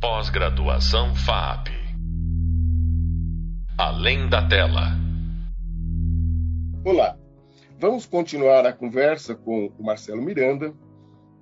Pós-graduação FAP. Além da tela. Olá, vamos continuar a conversa com o Marcelo Miranda,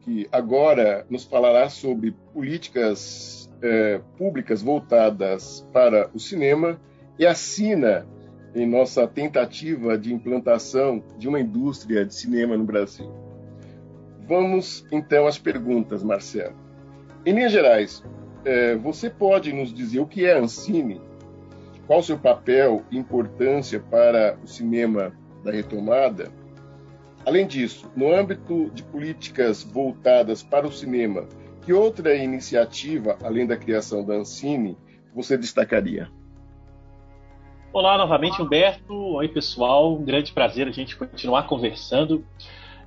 que agora nos falará sobre políticas eh, públicas voltadas para o cinema e assina em nossa tentativa de implantação de uma indústria de cinema no Brasil. Vamos então às perguntas, Marcelo. Em linhas gerais, eh, você pode nos dizer o que é a Ancine? Qual o seu papel e importância para o cinema da retomada. Além disso, no âmbito de políticas voltadas para o cinema, que outra iniciativa, além da criação da Ancine, você destacaria? Olá novamente, Humberto. Oi, pessoal. Um grande prazer a gente continuar conversando.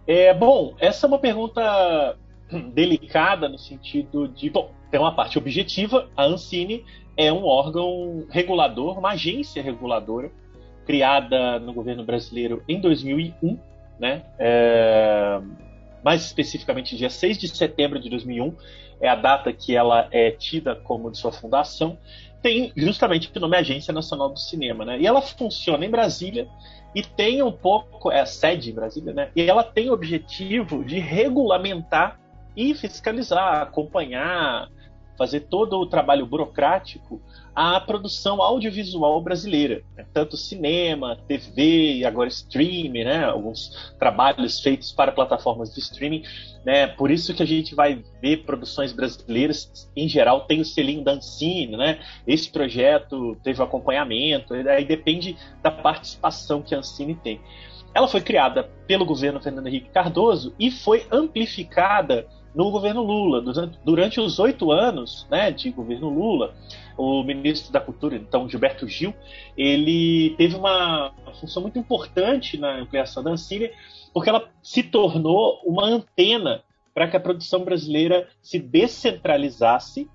É, bom, essa é uma pergunta delicada no sentido de. Bom, tem uma parte objetiva. A Ancine é um órgão regulador, uma agência reguladora criada no governo brasileiro em 2001, né? É, mais especificamente dia 6 de setembro de 2001, é a data que ela é tida como de sua fundação, tem justamente o nome Agência Nacional do Cinema, né? E ela funciona em Brasília e tem um pouco, é a sede em Brasília, né? E ela tem o objetivo de regulamentar e fiscalizar, acompanhar, fazer todo o trabalho burocrático à produção audiovisual brasileira, né? tanto cinema, TV e agora streaming, né? alguns trabalhos feitos para plataformas de streaming. Né? Por isso que a gente vai ver produções brasileiras, em geral, tem o selinho da Ancine, né? esse projeto teve acompanhamento, aí depende da participação que a Ancine tem. Ela foi criada pelo governo Fernando Henrique Cardoso e foi amplificada no governo Lula. Durante, os oito anos né, de governo Lula, o ministro da Cultura, então Gilberto Gil, ele teve uma função muito importante na ampliação da Ancine, porque ela se tornou uma antena para que a produção brasileira se descentralizasse,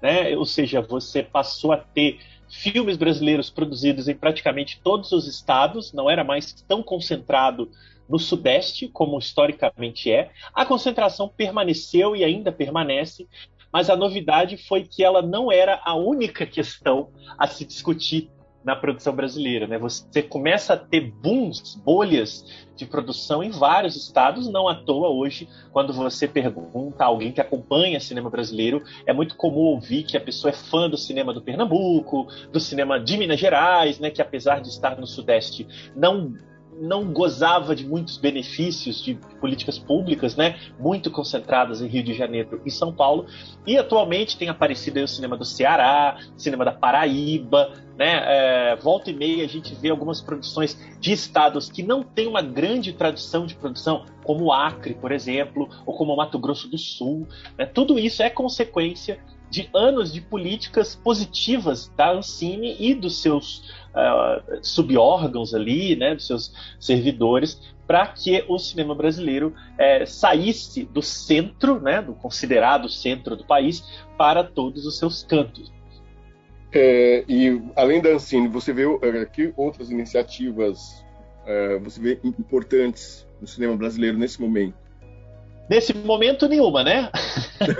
né? ou seja, você passou a ter filmes brasileiros produzidos em praticamente todos os estados, não era mais tão concentrado no Sudeste, como historicamente é. A concentração permaneceu e ainda permanece, mas a novidade foi que ela não era a única questão a se discutir na produção brasileira. Né? Você começa a ter booms, bolhas de produção em vários estados, não à toa hoje, quando você pergunta a alguém que acompanha cinema brasileiro, é muito comum ouvir que a pessoa é fã do cinema do Pernambuco, do cinema de Minas Gerais, né, que apesar de estar no Sudeste, não não gozava de muitos benefícios de políticas públicas, né, muito concentradas em Rio de Janeiro e São Paulo, e atualmente tem aparecido aí o cinema do Ceará, cinema da Paraíba, né, é, volta e meia a gente vê algumas produções de estados que não têm uma grande tradição de produção, como Acre, por exemplo, ou como Mato Grosso do Sul, né, tudo isso é consequência de anos de políticas positivas da Ancine e dos seus uh, subórgãos ali, né, dos seus servidores, para que o cinema brasileiro é, saísse do centro, né, do considerado centro do país, para todos os seus cantos. É, e além da Ancine, você vê aqui outras iniciativas, é, você vê importantes no cinema brasileiro nesse momento? Nesse momento, nenhuma, né?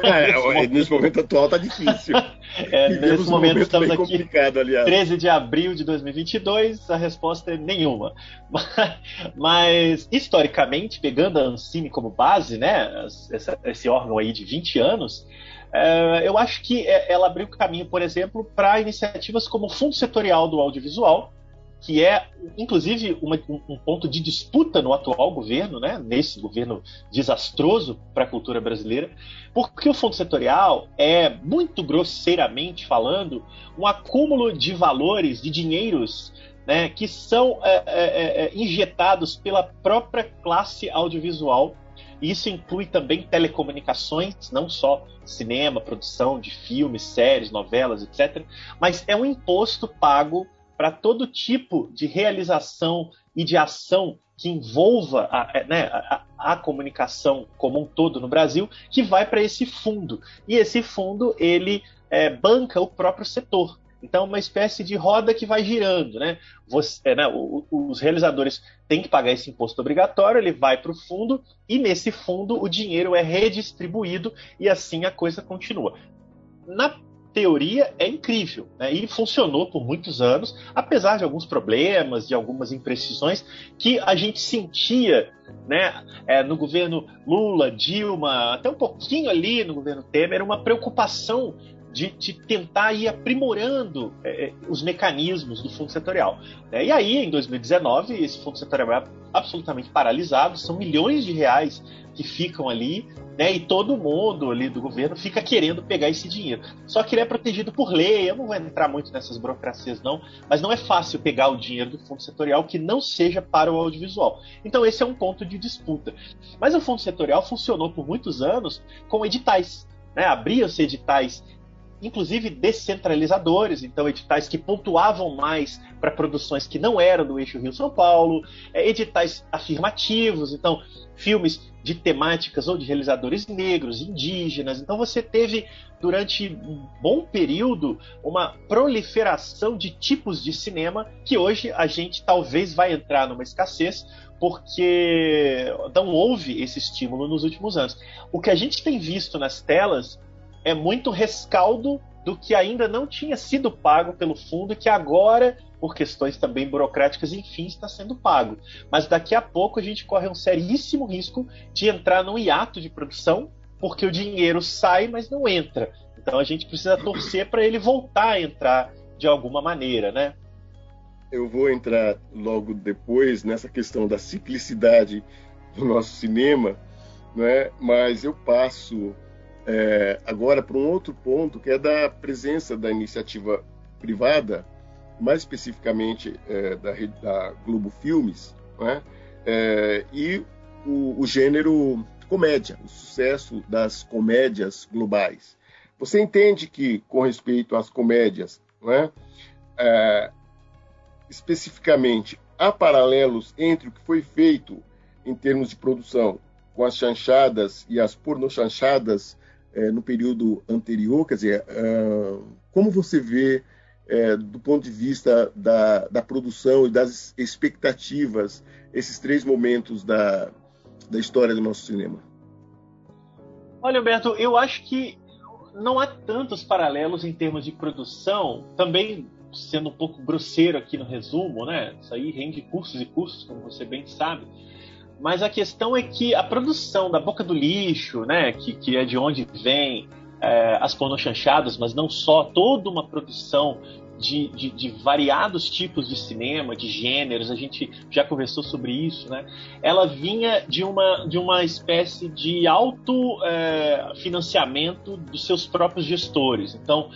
É, nesse, momento... atual tá difícil. É, nesse momento, momento estamos aqui, complicado, aliás. 13 de abril de 2022, a resposta é nenhuma. Mas, mas historicamente, pegando a Ancine como base, né, essa, esse órgão aí de 20 anos, é, eu acho que é, ela abriu caminho, por exemplo, para iniciativas como o Fundo Setorial do Audiovisual, que é, inclusive, uma, um ponto de disputa no atual governo, né, nesse governo desastroso para a cultura brasileira, porque o fundo setorial é, muito grosseiramente falando, um acúmulo de valores, de dinheiros, né, que são é, é, é, é injetados pela própria classe audiovisual. Isso inclui também telecomunicações, não só cinema, produção de filmes, séries, novelas, etc. Mas é um imposto pago para todo tipo de realização e de ação que envolva a, é, né, a, a, comunicação como um todo no Brasil, que vai para esse fundo. E esse fundo ele é, banca o próprio setor. Então, uma espécie de roda que vai girando, né? Você, é, né os realizadores têm que pagar esse imposto obrigatório, ele vai para o fundo e nesse fundo o dinheiro é redistribuído e assim a coisa continua. Na teoria é incrível, né? E funcionou por muitos anos, apesar de alguns problemas, de algumas imprecisões que a gente sentia, né? É, no governo Lula, Dilma, até um pouquinho ali no governo Temer, uma preocupação de, de, tentar ir aprimorando é, é os mecanismos do fundo setorial. Né? E aí, em 2019, esse fundo setorial é absolutamente paralisado, são milhões de reais que ficam ali, né? E todo mundo ali do governo fica querendo pegar esse dinheiro. Só que ele é protegido por lei. Eu não vou entrar muito nessas burocracias, não, mas não é fácil pegar o dinheiro do fundo setorial que não seja para o audiovisual. Então, esse é um ponto de disputa. Mas o fundo setorial funcionou por muitos anos com editais. Né? Abriam-se editais inclusive descentralizadores, então editais que pontuavam mais para produções que não eram do eixo Rio-São Paulo, é, editais afirmativos, então filmes de temáticas ou de realizadores negros, indígenas. Então você teve durante um bom período uma proliferação de tipos de cinema que hoje a gente talvez vai entrar numa escassez porque não houve esse estímulo nos últimos anos. O que a gente tem visto nas telas é muito rescaldo do que ainda não tinha sido pago pelo fundo que agora, por questões também burocráticas, enfim, está sendo pago. Mas daqui a pouco a gente corre um seríssimo risco de entrar num hiato de produção, porque o dinheiro sai, mas não entra. Então a gente precisa torcer para ele voltar a entrar de alguma maneira, né? Eu vou entrar logo depois nessa questão da ciclicidade do nosso cinema, né? mas eu passo é, agora para um outro ponto, que é da presença da iniciativa privada, mais especificamente é, da, da, Globo Filmes, né? é, e o, o, gênero comédia, o sucesso das comédias globais. Você entende que, com respeito às comédias, né, é, especificamente, há paralelos entre o que foi feito em termos de produção com as chanchadas e as pornochanchadas é, no período anterior? Quer dizer, uh, como você vê, é, do ponto de vista da, da produção e das expectativas, esses três momentos da, da história do nosso cinema? Olha, Alberto, eu acho que não há tantos paralelos em termos de produção. Também, sendo um pouco grosseiro aqui no resumo, né? Isso aí rende cursos e cursos, como você bem sabe. Mas a questão é que a produção da Boca do Lixo, né, que, que é de onde vem é, as pornochanchadas, mas não só, toda uma produção de, de, de, variados tipos de cinema, de gêneros, a gente já conversou sobre isso, né? Ela vinha de uma, de uma espécie de autofinanciamento é, dos seus próprios gestores. Então,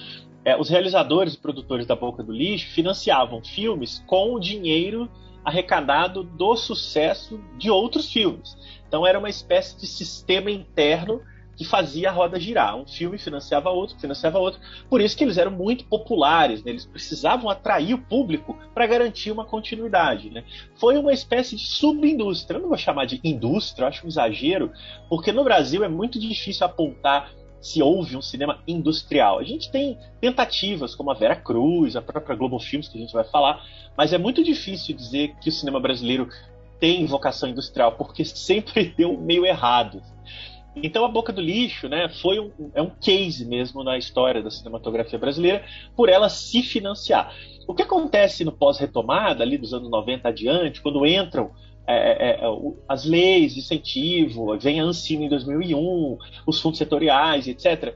é, os realizadores e produtores da Boca do Lixo financiavam filmes com o dinheiro arrecadado do sucesso de outros filmes. Então era uma espécie de sistema interno que fazia a roda girar. Um filme financiava outro, financiava outro. Por isso que eles eram muito populares, né? eles precisavam atrair o público para garantir uma continuidade. Né? Foi uma espécie de subindústria. Eu não vou chamar de indústria, acho um exagero, porque no Brasil é muito difícil apontar se houve um cinema industrial. A gente tem tentativas como a Vera Cruz, a própria Globo Filmes, que a gente vai falar, mas é muito difícil dizer que o cinema brasileiro tem vocação industrial, porque sempre deu meio errado. Então a Boca do Lixo né, foi um, é um case mesmo na história da cinematografia brasileira por ela se financiar. O que acontece no pós-retomada, ali dos anos 90 adiante, quando entram é, é as leis de incentivo, vem a Ancina em 2001, os fundos setoriais, etc.,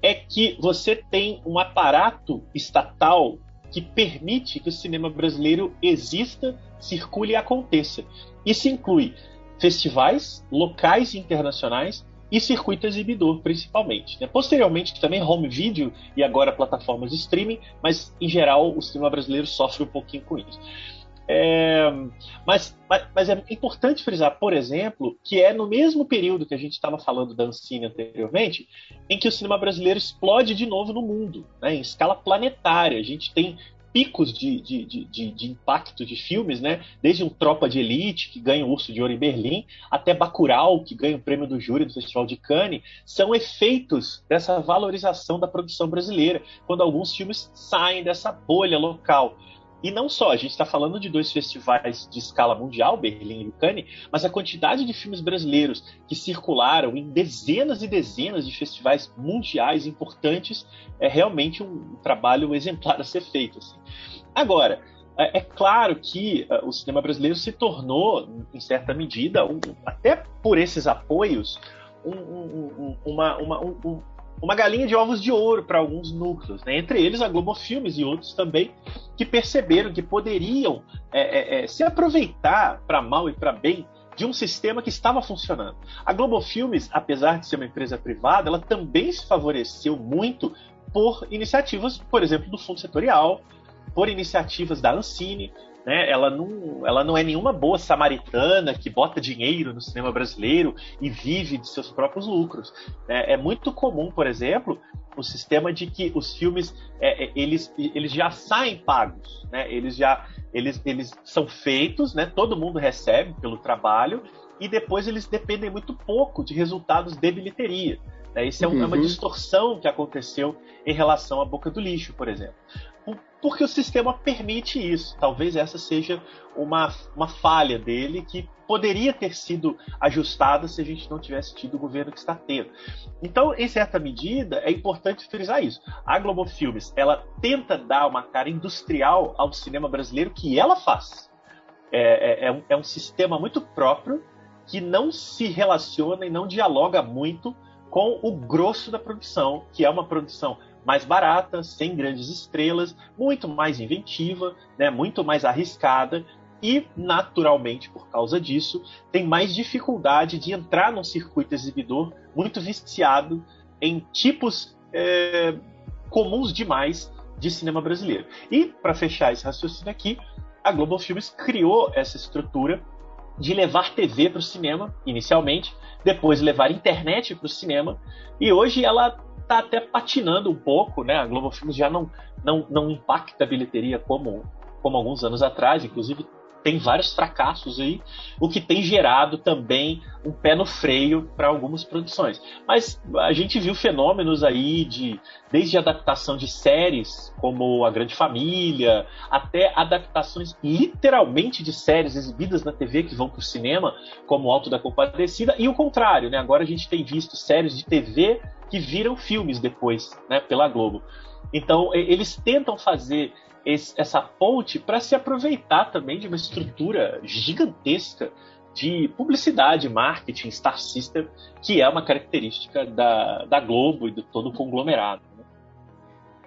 é que você tem um aparato estatal que permite que o cinema brasileiro exista, circule e aconteça. Isso inclui festivais locais e internacionais e circuito exibidor, principalmente. Né? Posteriormente, também home video e agora plataformas de streaming, mas em geral o cinema brasileiro sofre um pouquinho com isso. É, mas, mas, mas, é importante frisar, por exemplo, que é no mesmo período que a gente estava falando da Ancine anteriormente, em que o cinema brasileiro explode de novo no mundo, né, em escala planetária. A gente tem picos de, de, de, de, impacto de filmes, né? Desde um Tropa de Elite, que ganha o Urso de Ouro em Berlim, até Bacurau, que ganha o prêmio do júri do Festival de Cannes, são efeitos dessa valorização da produção brasileira, quando alguns filmes saem dessa bolha local. E não só, a gente está falando de dois festivais de escala mundial, Berlim e Cannes, mas a quantidade de filmes brasileiros que circularam em dezenas e dezenas de festivais mundiais importantes é realmente um trabalho exemplar a ser feito. Assim. Agora, é, é claro que uh, o cinema brasileiro se tornou, em certa medida, um, até por esses apoios, um, um, uma, uma, uma galinha de ovos de ouro para alguns núcleos, né? entre eles a Globo Filmes e outros também, que perceberam que poderiam é, é, é se aproveitar para mal e para bem de um sistema que estava funcionando. A Globo Filmes, apesar de ser uma empresa privada, ela também se favoreceu muito por iniciativas, por exemplo, do Fundo Setorial, por iniciativas da Ancine, né? Ela não, ela não é nenhuma boa samaritana que bota dinheiro no cinema brasileiro e vive de seus próprios lucros. É, é muito comum, por exemplo, o sistema de que os filmes é, é, eles, eles já saem pagos, né? Eles já eles, eles são feitos, né? Todo mundo recebe pelo trabalho e depois eles dependem muito pouco de resultados de bilheteria. Né? Isso é, um, uhum. é, uma uhum. distorção que aconteceu em relação à Boca do Lixo, por exemplo porque o sistema permite isso. Talvez essa seja uma, uma falha dele que poderia ter sido ajustada se a gente não tivesse tido o governo que está tendo. Então, em certa medida, é importante frisar isso. A Globo Filmes, ela tenta dar uma cara industrial ao cinema brasileiro que ela faz. É, é, é, um, é um sistema muito próprio que não se relaciona e não dialoga muito com o grosso da produção, que é uma produção mais barata, sem grandes estrelas, muito mais inventiva, né, muito mais arriscada e, naturalmente, por causa disso, tem mais dificuldade de entrar num circuito exibidor muito viciado em tipos é, comuns demais de cinema brasileiro. E, para fechar esse raciocínio aqui, a Global Filmes criou essa estrutura de levar TV para o cinema, inicialmente, depois levar internet para o cinema, e hoje ela está até patinando um pouco, né? A Globo Filmes já não, não, não impacta a bilheteria como, como alguns anos atrás, inclusive tem vários fracassos aí, o que tem gerado também um pé no freio para algumas produções. Mas a gente viu fenômenos aí de desde adaptação de séries como A Grande Família, até adaptações literalmente de séries exibidas na TV que vão para o cinema, como Alto da Compadecida, e o contrário, né? Agora a gente tem visto séries de TV que viram filmes depois, né, pela Globo. Então eles tentam fazer esse, essa ponte para se aproveitar também de uma estrutura gigantesca de publicidade, marketing, Star System, que é uma característica da, da Globo e de todo o conglomerado. Né?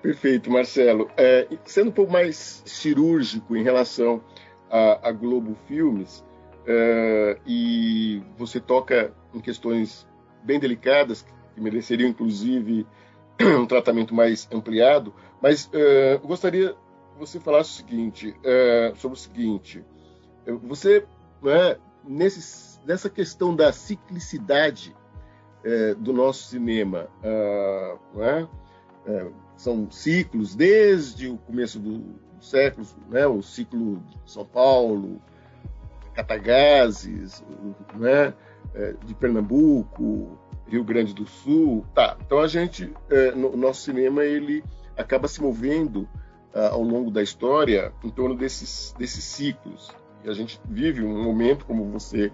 Perfeito, Marcelo. É, sendo um pouco mais cirúrgico em relação a, a Globo Filmes, é, e você toca em questões bem delicadas, que mereceriam inclusive um tratamento mais ampliado, mas é, gostaria você falasse o seguinte, é, sobre o seguinte, você, né, nesse, nessa questão da ciclicidade é, do nosso cinema, é, né, são ciclos desde o começo do, século, né, o ciclo de São Paulo, Catagazes, né, de Pernambuco, Rio Grande do Sul, tá? Então a gente, no nosso cinema ele acaba se movendo uh, ao longo da história em torno desses, desses ciclos. E a gente vive um momento, como você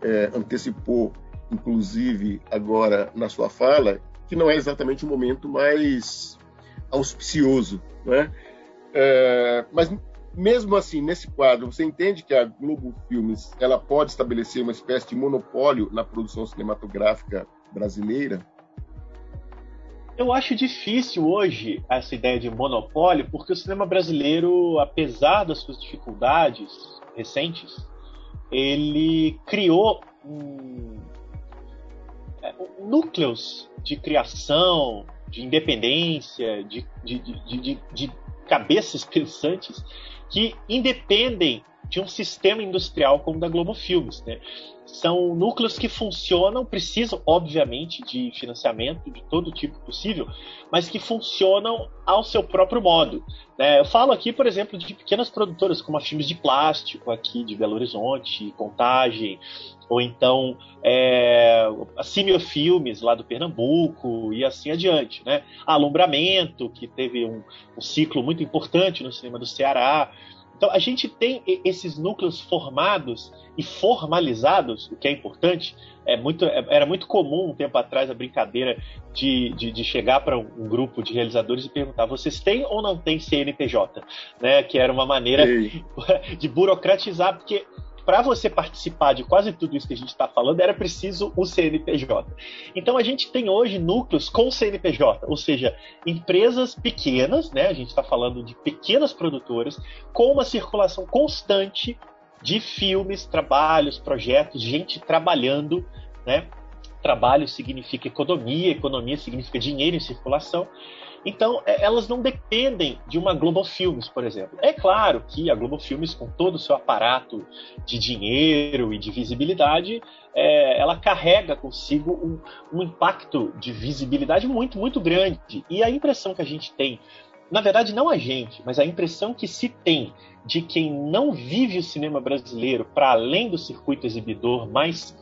é, antecipou, inclusive agora na sua fala, que não é exatamente o momento mais auspicioso, né? É, mas mesmo assim, nesse quadro, você entende que a Globo Filmes ela pode estabelecer uma espécie de monopólio na produção cinematográfica brasileira? Eu acho difícil hoje essa ideia de monopólio, porque o cinema brasileiro, apesar das suas dificuldades recentes, ele criou um, é, núcleos de criação, de independência, de, de, de, de, cabeças pensantes que independem de um sistema industrial como o da Globo Filmes. Né? São núcleos que funcionam, precisam, obviamente, de financiamento de todo tipo possível, mas que funcionam ao seu próprio modo. Né? Eu falo aqui, por exemplo, de pequenas produtoras como a Filmes de Plástico, aqui de Belo Horizonte, Contagem, ou então é, a Simio Filmes, lá do Pernambuco, e assim adiante. Né? Alumbramento, que teve um, um ciclo muito importante no cinema do Ceará. Então, a gente tem esses núcleos formados e formalizados, o que é importante. É muito, é, era muito comum um tempo atrás a brincadeira de, de, de chegar para um, um, grupo de realizadores e perguntar: vocês têm ou não têm CNPJ? Né? Que era uma maneira Ei. de burocratizar, porque para você participar de quase tudo isso que a gente está falando, era preciso o CNPJ. Então a gente tem hoje núcleos com CNPJ, ou seja, empresas pequenas, né? A gente está falando de pequenas produtoras, com uma circulação constante de filmes, trabalhos, projetos, gente trabalhando, né? Trabalho significa economia, economia significa dinheiro em circulação. Então, é, elas não dependem de uma Global Filmes, por exemplo. É claro que a Global Filmes, com todo o seu aparato de dinheiro e de visibilidade, é, ela carrega consigo um, um impacto de visibilidade muito, muito grande. E a impressão que a gente tem, na verdade, não a gente, mas a impressão que se tem de quem não vive o cinema brasileiro para além do circuito exibidor mais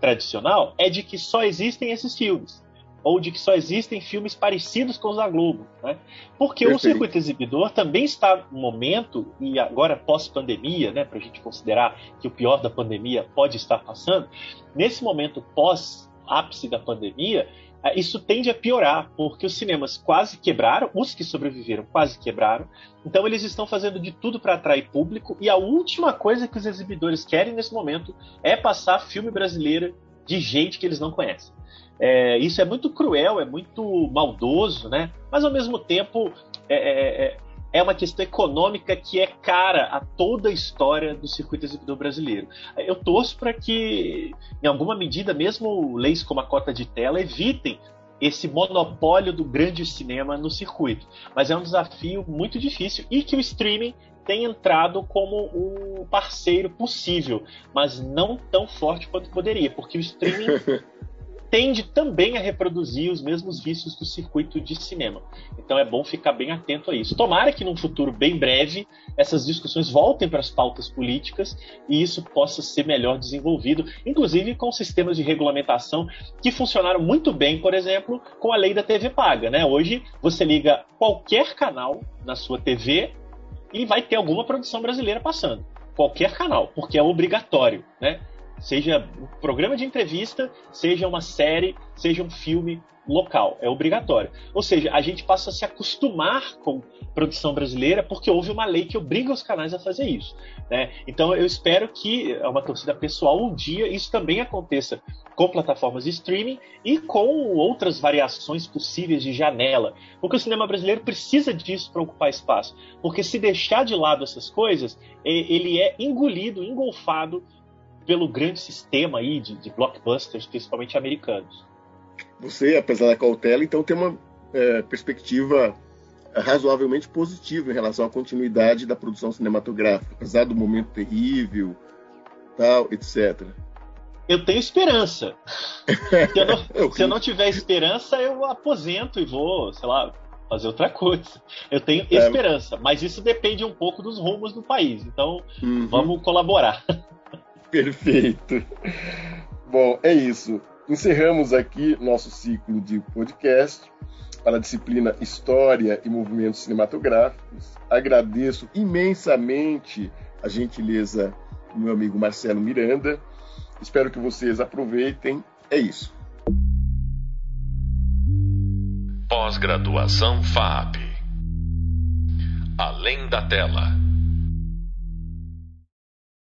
tradicional é de que só existem esses filmes ou de que só existem filmes parecidos com os da Globo. Né? Porque Perfeito. o circuito exibidor também está no momento, e agora pós-pandemia, né, para a gente considerar que o pior da pandemia pode estar passando, nesse momento pós-ápice da pandemia, é, isso tende a piorar, porque os cinemas quase quebraram, os que sobreviveram quase quebraram, então eles estão fazendo de tudo para atrair público, e a última coisa que os exibidores querem nesse momento é passar filme brasileiro de gente que eles não conhecem. É, isso é muito cruel, é muito maldoso, né? Mas ao mesmo tempo é, é, é, é uma questão econômica que é cara a toda a história do circuito exibidor brasileiro. Eu torço para que, em alguma medida, mesmo leis como a cota de tela evitem esse monopólio do grande cinema no circuito. Mas é um desafio muito difícil e que o streaming tem entrado como um parceiro possível, mas não tão forte quanto poderia, porque o streaming tende também a reproduzir os mesmos vícios do circuito de cinema. Então é bom ficar bem atento a isso. Tomara que num futuro bem breve essas discussões voltem para as pautas políticas e isso possa ser melhor desenvolvido, inclusive com sistemas de regulamentação que funcionaram muito bem, por exemplo, com a lei da TV paga. Né? Hoje você liga qualquer canal na sua TV e vai ter alguma produção brasileira passando. Qualquer canal, porque é obrigatório, né? Seja um programa de entrevista, seja uma série, seja um filme local, é obrigatório. Ou seja, a gente passa a se acostumar com produção brasileira porque houve uma lei que obriga os canais a fazer isso. Né? Então eu espero que, é uma torcida pessoal, um dia isso também aconteça com plataformas de streaming e com outras variações possíveis de janela. Porque o cinema brasileiro precisa disso para ocupar espaço. Porque se deixar de lado essas coisas, ele é engolido, engolfado pelo grande sistema aí de, de blockbusters, principalmente americanos. Você, apesar da cautela, então tem uma é, perspectiva razoavelmente positiva em relação à continuidade da produção cinematográfica, apesar do momento terrível, tal, etc. Eu tenho esperança. se, eu não, se eu não tiver esperança, eu aposento e vou, sei lá, fazer outra coisa. Eu tenho é. esperança, mas isso depende um pouco dos rumos do país. Então, uhum. vamos colaborar. Perfeito. Bom, é isso. Encerramos aqui nosso ciclo de podcast para a disciplina História e Movimentos Cinematográficos. Agradeço imensamente a gentileza do meu amigo Marcelo Miranda. Espero que vocês aproveitem. É isso. Pós-graduação FAP. Além da tela.